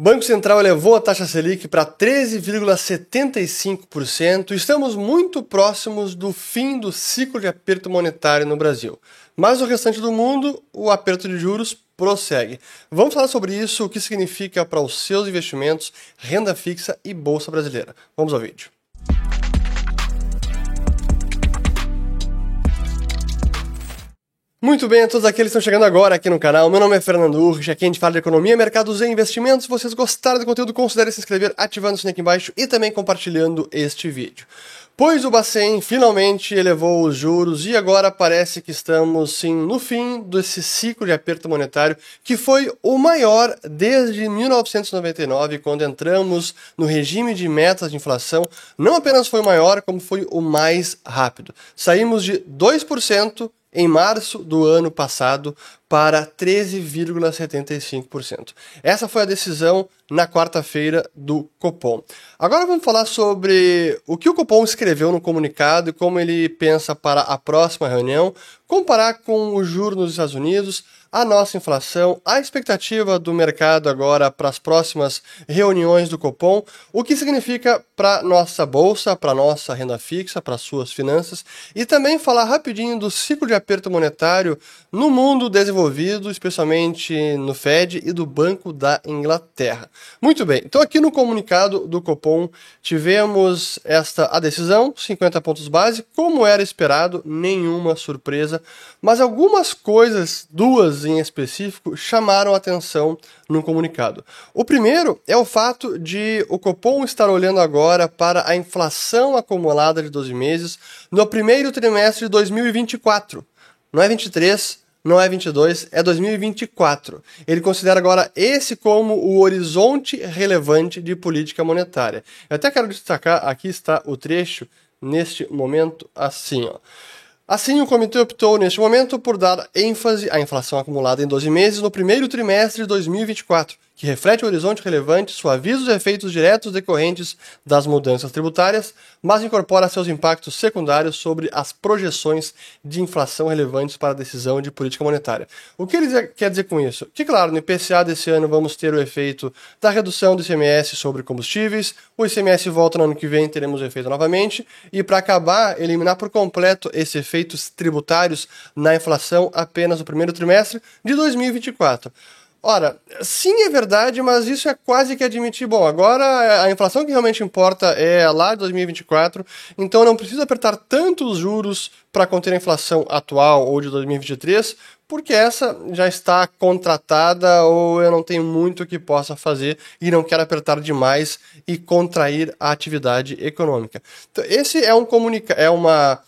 Banco Central elevou a taxa Selic para 13,75%. Estamos muito próximos do fim do ciclo de aperto monetário no Brasil. Mas no restante do mundo, o aperto de juros prossegue. Vamos falar sobre isso, o que significa para os seus investimentos, renda fixa e bolsa brasileira. Vamos ao vídeo. Muito bem, a todos aqueles que estão chegando agora aqui no canal, meu nome é Fernando Urge, aqui a gente fala de economia, mercados e investimentos. Se vocês gostaram do conteúdo, considere se inscrever ativando o sininho aqui embaixo e também compartilhando este vídeo. Pois o Bacen finalmente elevou os juros e agora parece que estamos sim no fim desse ciclo de aperto monetário que foi o maior desde 1999, quando entramos no regime de metas de inflação. Não apenas foi o maior, como foi o mais rápido. Saímos de 2% em março do ano passado para 13,75%. Essa foi a decisão na quarta-feira do Copom. Agora vamos falar sobre o que o Copom escreveu no comunicado e como ele pensa para a próxima reunião, comparar com o juro nos Estados Unidos, a nossa inflação, a expectativa do mercado agora para as próximas reuniões do Copom, o que significa para nossa bolsa, para nossa renda fixa, para suas finanças e também falar rapidinho do ciclo de aperto monetário no mundo desenvolvido, especialmente no Fed e do Banco da Inglaterra. Muito bem, então aqui no comunicado do Copom tivemos esta a decisão, 50 pontos base, como era esperado, nenhuma surpresa, mas algumas coisas, duas em específico, chamaram atenção no comunicado. O primeiro é o fato de o Copom estar olhando agora para a inflação acumulada de 12 meses no primeiro trimestre de 2024. Não é 23, não é 22, é 2024. Ele considera agora esse como o horizonte relevante de política monetária. Eu até quero destacar, aqui está o trecho, neste momento, assim, ó. Assim, o comitê optou, neste momento, por dar ênfase à inflação acumulada em 12 meses no primeiro trimestre de 2024 que reflete o horizonte relevante, suaviza os efeitos diretos decorrentes das mudanças tributárias, mas incorpora seus impactos secundários sobre as projeções de inflação relevantes para a decisão de política monetária. O que ele quer dizer com isso? Que, claro, no IPCA desse ano vamos ter o efeito da redução do ICMS sobre combustíveis, o ICMS volta no ano que vem, teremos o efeito novamente, e para acabar, eliminar por completo esses efeitos tributários na inflação apenas no primeiro trimestre de 2024. Ora, sim é verdade, mas isso é quase que admitir. Bom, agora a inflação que realmente importa é lá de 2024, então não precisa apertar tantos juros para conter a inflação atual ou de 2023, porque essa já está contratada ou eu não tenho muito que possa fazer e não quero apertar demais e contrair a atividade econômica. Então, esse é um comunica é uma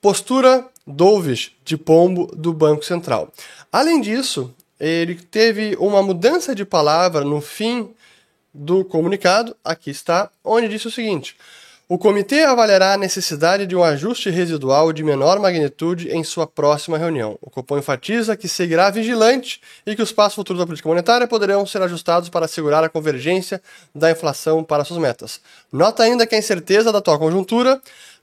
postura dovish de pombo do Banco Central. Além disso, ele teve uma mudança de palavra no fim do comunicado, aqui está, onde disse o seguinte: o comitê avaliará a necessidade de um ajuste residual de menor magnitude em sua próxima reunião. O Copom enfatiza que seguirá vigilante e que os passos futuros da política monetária poderão ser ajustados para assegurar a convergência da inflação para suas metas. Nota ainda que a incerteza da atual conjuntura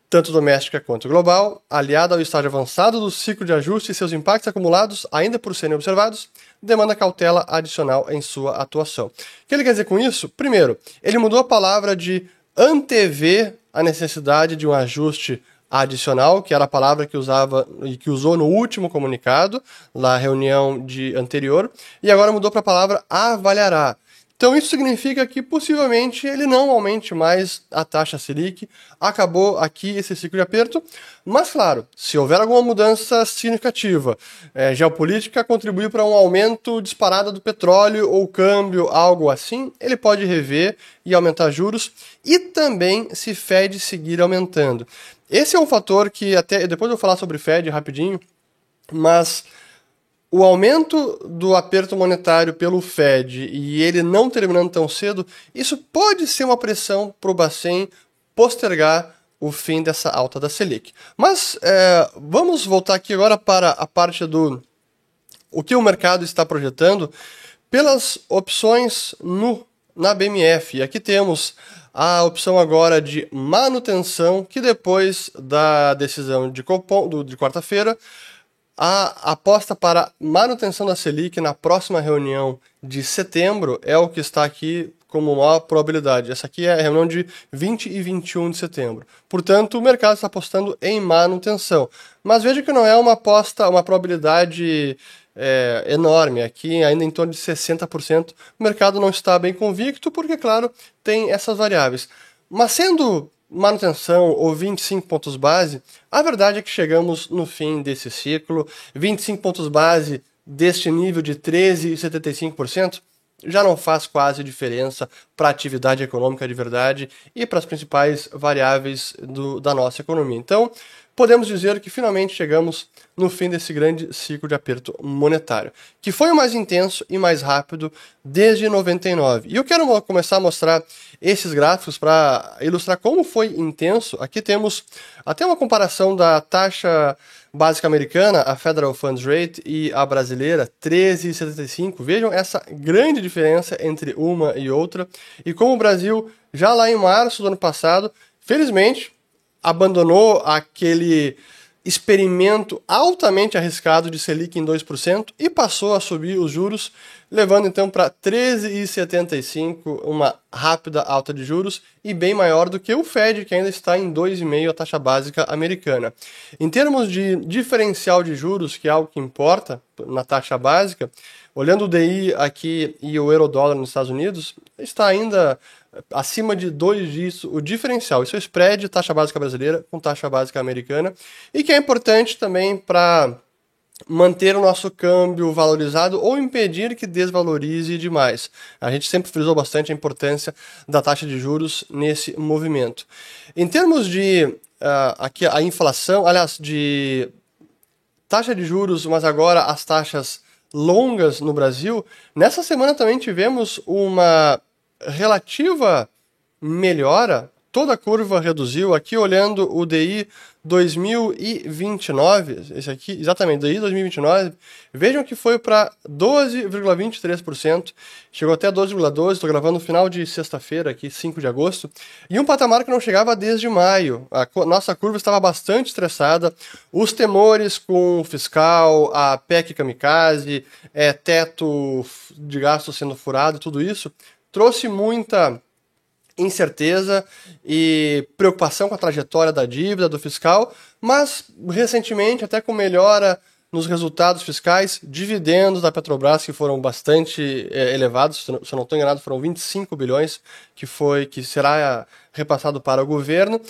tanto doméstica quanto global, aliada ao estágio avançado do ciclo de ajuste e seus impactos acumulados ainda por serem observados, demanda cautela adicional em sua atuação. O que ele quer dizer com isso? Primeiro, ele mudou a palavra de antever a necessidade de um ajuste adicional, que era a palavra que usava e que usou no último comunicado, na reunião de anterior, e agora mudou para a palavra avaliará. Então isso significa que possivelmente ele não aumente mais a taxa Selic. Acabou aqui esse ciclo de aperto. Mas claro, se houver alguma mudança significativa, é, geopolítica contribuir para um aumento disparado do petróleo ou câmbio, algo assim, ele pode rever e aumentar juros. E também se Fed seguir aumentando. Esse é um fator que até depois eu vou falar sobre Fed rapidinho, mas o aumento do aperto monetário pelo Fed e ele não terminando tão cedo, isso pode ser uma pressão para o Bacen postergar o fim dessa alta da Selic. Mas é, vamos voltar aqui agora para a parte do o que o mercado está projetando pelas opções no na BMF. Aqui temos a opção agora de manutenção, que depois da decisão de, de quarta-feira A aposta para manutenção da Selic na próxima reunião de setembro é o que está aqui como maior probabilidade. Essa aqui é a reunião de 20 e 21 de setembro. Portanto, o mercado está apostando em manutenção. Mas veja que não é uma aposta, uma probabilidade é, enorme. Aqui, ainda em torno de 60%, o mercado não está bem convicto, porque, claro, tem essas variáveis. Mas sendo manutenção ou 25 pontos base, a verdade é que chegamos no fim desse ciclo. 25 pontos base deste nível de 13,75% já não faz quase diferença para a atividade econômica de verdade e para as principais variáveis do, da nossa economia. Então, podemos dizer que finalmente chegamos no fim desse grande ciclo de aperto monetário, que foi o mais intenso e mais rápido desde 99. E eu quero começar a mostrar esses gráficos para ilustrar como foi intenso. Aqui temos até uma comparação da taxa básica americana, a Federal Funds Rate, e a brasileira, 13,75. Vejam essa grande diferença entre uma e outra. E como o Brasil, já lá em março do ano passado, felizmente, abandonou aquele experimento altamente arriscado de Selic em 2% e passou a subir os juros, levando então para 13,75, uma rápida alta de juros e bem maior do que o Fed, que ainda está em 2,5 a taxa básica americana. Em termos de diferencial de juros, que é algo que importa na taxa básica, olhando o DI aqui e o euro dólar nos Estados Unidos, está ainda acima de dois dígitos o diferencial. Isso é spread taxa básica brasileira com taxa básica americana e que é importante também para manter o nosso câmbio valorizado ou impedir que desvalorize demais. A gente sempre frisou bastante a importância da taxa de juros nesse movimento. Em termos de uh, aqui a inflação, aliás, de taxa de juros, mas agora as taxas longas no Brasil, nessa semana também tivemos uma relativa melhora, toda a curva reduziu. Aqui olhando o DI 2029, esse aqui, exatamente, DI 2029, vejam que foi para 12,23%, chegou até 12,12%, estou gravando no final de sexta-feira, aqui 5 de agosto, e um patamar que não chegava desde maio. A nossa curva estava bastante estressada, os temores com o fiscal, a PEC kamikaze, é, teto de gasto sendo furado, tudo isso, trouxe muita incerteza e preocupação com a trajetória da dívida do fiscal, mas recentemente, até com melhora nos resultados fiscais, dividendos da Petrobras que foram bastante é, elevados, se eu não estou enganado, foram 25 bilhões que foi que será repassado para o governo.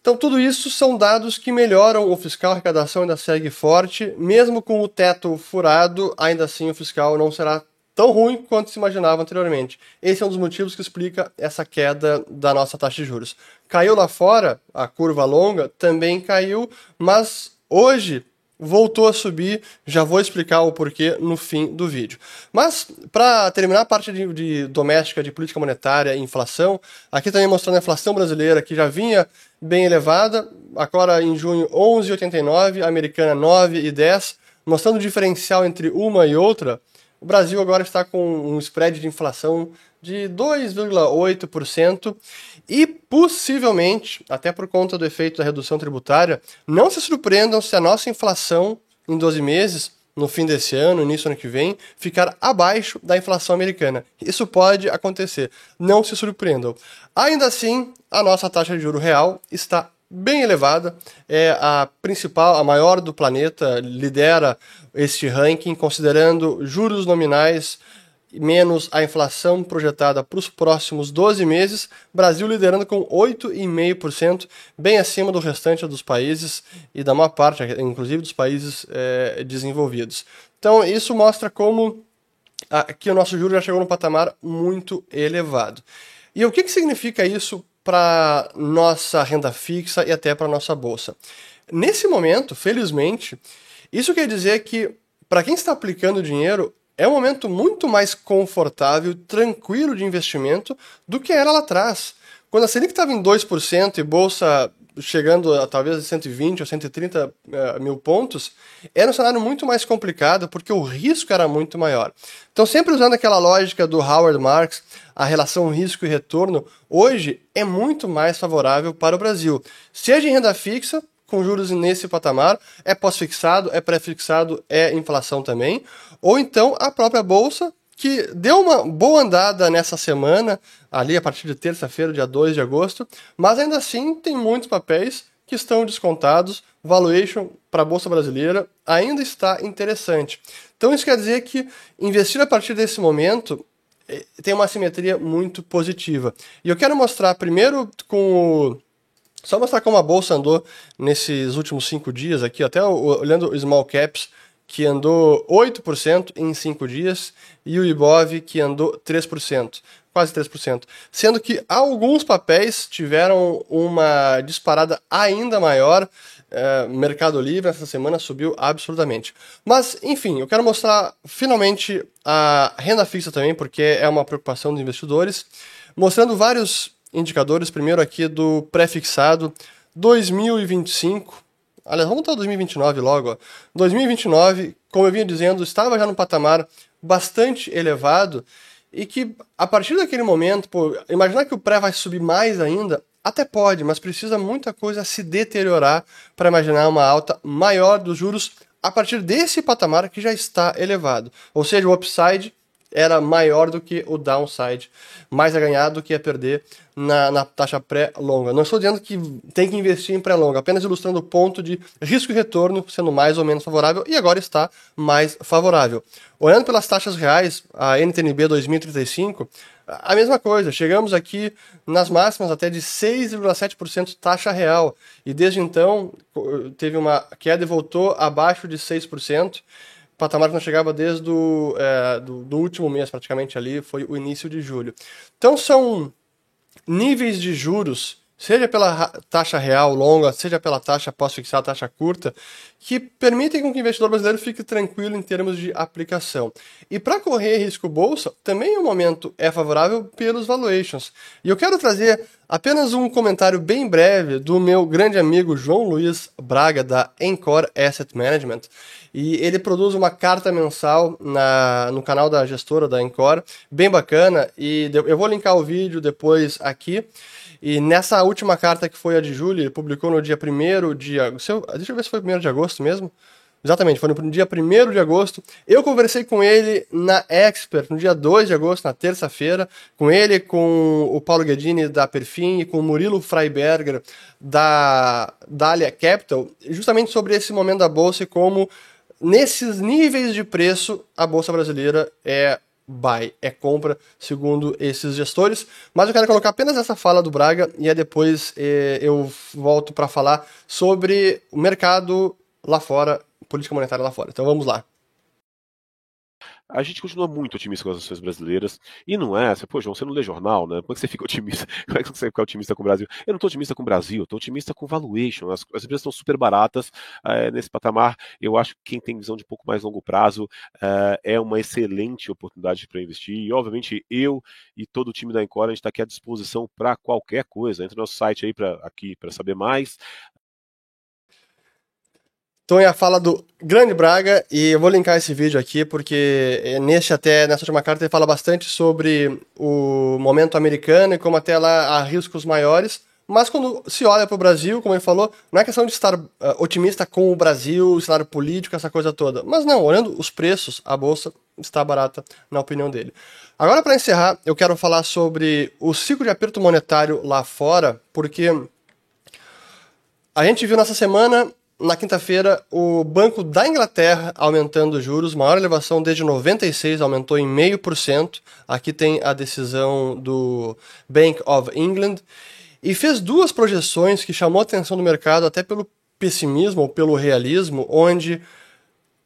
Então, tudo isso são dados que melhoram o fiscal, a arrecadação ainda segue forte, mesmo com o teto furado, ainda assim o fiscal não será tão ruim quanto se imaginava anteriormente. Esse é um dos motivos que explica essa queda da nossa taxa de juros. Caiu lá fora, a curva longa também caiu, mas hoje voltou a subir. Já vou explicar o porquê no fim do vídeo. Mas, para terminar a parte de, de, doméstica de política monetária e inflação, aqui também mostrando a inflação brasileira, que já vinha bem elevada, agora em junho 11,89, americana 9,10, mostrando o diferencial entre uma e outra. O Brasil agora está com um spread de inflação de 2,8% e possivelmente, até por conta do efeito da redução tributária, não se surpreendam se a nossa inflação em 12 meses, no fim desse ano, início do ano que vem, ficar abaixo da inflação americana. Isso pode acontecer, não se surpreendam. Ainda assim, a nossa taxa de juro real está bem elevada, é a principal, a maior do planeta, lidera este ranking, considerando juros nominais menos a inflação projetada para os próximos 12 meses, Brasil liderando com 8,5%, bem acima do restante dos países e da maior parte, inclusive dos países é, desenvolvidos. Então, isso mostra como aqui o nosso juro já chegou num patamar muito elevado. E o que, que significa isso para nossa renda fixa e até para nossa bolsa. Nesse momento, felizmente, isso quer dizer que para quem está aplicando dinheiro é um momento muito mais confortável, tranquilo de investimento do que era lá atrás. Quando a Selic estava em 2% e bolsa chegando a talvez 120 ou 130 uh, eh, mil pontos, era um cenário muito mais complicado porque o risco era muito maior. Então, sempre usando aquela lógica do Howard Marks, a relação risco e retorno, hoje é muito mais favorável para o Brasil. Seja em renda fixa, com juros nesse patamar, é pós-fixado, é pré-fixado, é inflação também, ou então a própria bolsa que deu uma boa andada nessa semana, ali a partir de terça-feira, dia 2 de agosto, mas ainda assim tem muitos papéis que estão descontados, valuation para a bolsa brasileira ainda está interessante. Então isso quer dizer que investir a partir desse momento eh, tem uma simetria muito positiva. E eu quero mostrar primeiro com o só mostrar como a bolsa andou nesses últimos cinco dias aqui, até olhando small caps, que andou 8% em 5 dias, e o Ibov, que andou 3%, quase 3%. Sendo que alguns papéis tiveram uma disparada ainda maior. É, Mercado Livre essa semana subiu absurdamente. Mas, enfim, eu quero mostrar finalmente a renda fixa também, porque é uma preocupação dos investidores, mostrando vários indicadores. Primeiro aqui do pré-fixado 2025 Aliás, vamos para 2029 logo. Ó. 2029, como eu vinha dizendo, estava já num patamar bastante elevado e que a partir daquele momento, pô, imaginar que o pré vai subir mais ainda, até pode, mas precisa muita coisa se deteriorar para imaginar uma alta maior dos juros a partir desse patamar que já está elevado. Ou seja, o upside era maior do que o downside, mais a ganhar do que a perder na, na taxa pré-longa. Não estou dizendo que tem que investir em pré-longa, apenas ilustrando o ponto de risco e retorno sendo mais ou menos favorável e agora está mais favorável. Olhando pelas taxas reais, a NTNB 2035, a mesma coisa, chegamos aqui nas máximas até de 6,7% taxa real e desde então teve uma queda e voltou abaixo de 6% patamar que não chegava desde o é, do, do, último mês, praticamente ali, foi o início de julho. Então são níveis de juros, seja pela taxa real longa, seja pela taxa pós-fixada, taxa curta, que permitem com que o investidor brasileiro fique tranquilo em termos de aplicação. E para correr risco bolsa, também o momento é favorável pelos valuations. E eu quero trazer apenas um comentário bem breve do meu grande amigo João Luiz Braga, da Encore Asset Management. E ele produz uma carta mensal na, no canal da gestora da Encore, bem bacana. E eu vou linkar o vídeo depois aqui. E nessa última carta que foi a de julho, ele publicou no dia 1 de agosto. Deixa eu ver se foi 1 de agosto mesmo. Exatamente, foi no dia 1 de agosto. Eu conversei com ele na Expert, no dia 2 de agosto, na terça-feira. Com ele, com o Paulo Guedini da Perfim e com o Murilo Freiberger da Dália Capital, justamente sobre esse momento da bolsa e como, nesses níveis de preço, a bolsa brasileira é buy, é compra, segundo esses gestores. Mas eu quero colocar apenas essa fala do Braga e aí depois eh, eu volto para falar sobre o mercado lá fora, política monetária lá fora. Então vamos lá a gente continua muito otimista com as ações brasileiras. E não é, você, pô, João, você não lê jornal, né? Como é que você fica otimista? Como é que você fica otimista com o Brasil? Eu não estou otimista com o Brasil, estou otimista com valuation. As, as empresas estão super baratas é, nesse patamar. Eu acho que quem tem visão de um pouco mais longo prazo é, é uma excelente oportunidade para investir. E, obviamente, eu e todo o time da Encore, a gente está aqui à disposição para qualquer coisa. Entra no nosso site aí para aqui para saber mais. Então é a fala do Grande Braga e eu vou linkar esse vídeo aqui porque é neste até nessa última carta ele fala bastante sobre o momento americano e como até lá há riscos maiores. Mas quando se olha para o Brasil, como ele falou, não é questão de estar uh, otimista com o Brasil, o cenário político, essa coisa toda. Mas não, olhando os preços, a bolsa está barata, na opinião dele. Agora, para encerrar, eu quero falar sobre o ciclo de aperto monetário lá fora, porque a gente viu nessa semana na quinta-feira, o Banco da Inglaterra aumentando os juros, maior elevação desde 96, aumentou em meio por cento. Aqui tem a decisão do Bank of England e fez duas projeções que chamou a atenção do mercado até pelo pessimismo ou pelo realismo, onde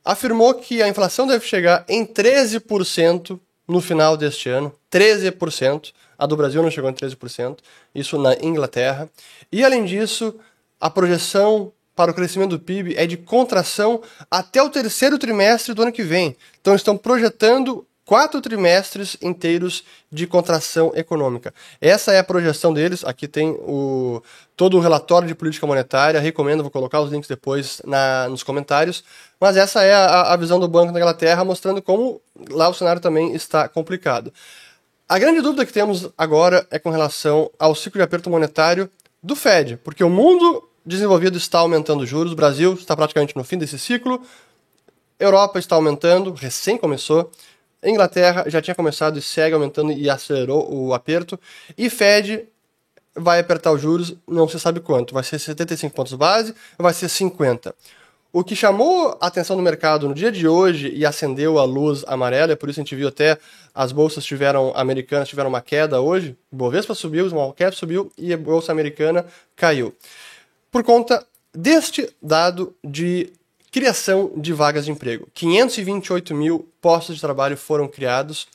afirmou que a inflação deve chegar em 13% no final deste ano, 13%. A do Brasil não chegou em 13%, isso na Inglaterra. E além disso, a projeção para o crescimento do PIB é de contração até o terceiro trimestre do ano que vem. Então estão projetando quatro trimestres inteiros de contração econômica. Essa é a projeção deles. Aqui tem o, todo o relatório de política monetária. Recomendo, vou colocar os links depois na, nos comentários. Mas essa é a, a visão do Banco da Inglaterra, mostrando como lá o cenário também está complicado. A grande dúvida que temos agora é com relação ao ciclo de aperto monetário do Fed, porque o mundo desenvolvido está aumentando juros, o Brasil está praticamente no fim desse ciclo, Europa está aumentando, recém começou, Inglaterra já tinha começado e segue aumentando e acelerou o aperto, e Fed vai apertar os juros, não se sabe quanto, vai ser 75 pontos base, vai ser 50. O que chamou a atenção do mercado no dia de hoje e acendeu a luz amarela, e por isso a gente viu até as bolsas tiveram americanas tiveram uma queda hoje, Bovespa subiu, o Small Cap subiu e a bolsa americana caiu. Por conta deste dado de criação de vagas de emprego. 528 mil postos de trabalho foram criados.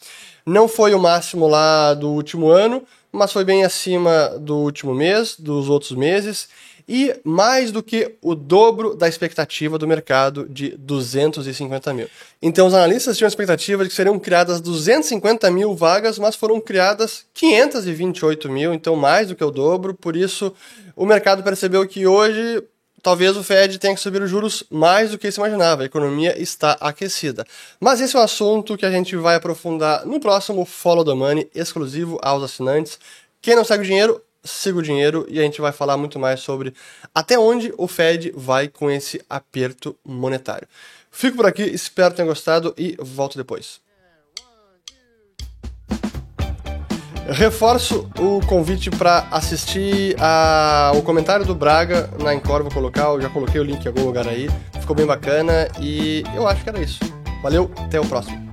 Não foi o máximo lá do último ano, mas foi bem acima do último mês, dos outros meses e mais do que o dobro da expectativa do mercado de 250 mil. Então, os analistas tinham a expectativa de que seriam criadas 250 mil vagas, mas foram criadas 528 mil, então mais do que o dobro. Por isso, o mercado percebeu que hoje talvez o Fed tenha que subir os juros mais do que se imaginava. A economia está aquecida. Mas esse é um assunto que a gente vai aprofundar no próximo Follow the Money, exclusivo aos assinantes. Quem não segue o dinheiro, siga o dinheiro e a gente vai falar muito mais sobre até onde o Fed vai com esse aperto monetário. Fico por aqui, espero que tenham gostado e volto depois. Reforço o convite para assistir a, o comentário do Braga na Encore, vou colocar, eu já coloquei o link em algum lugar aí, ficou bem bacana e eu acho que era isso. Valeu, até o próximo.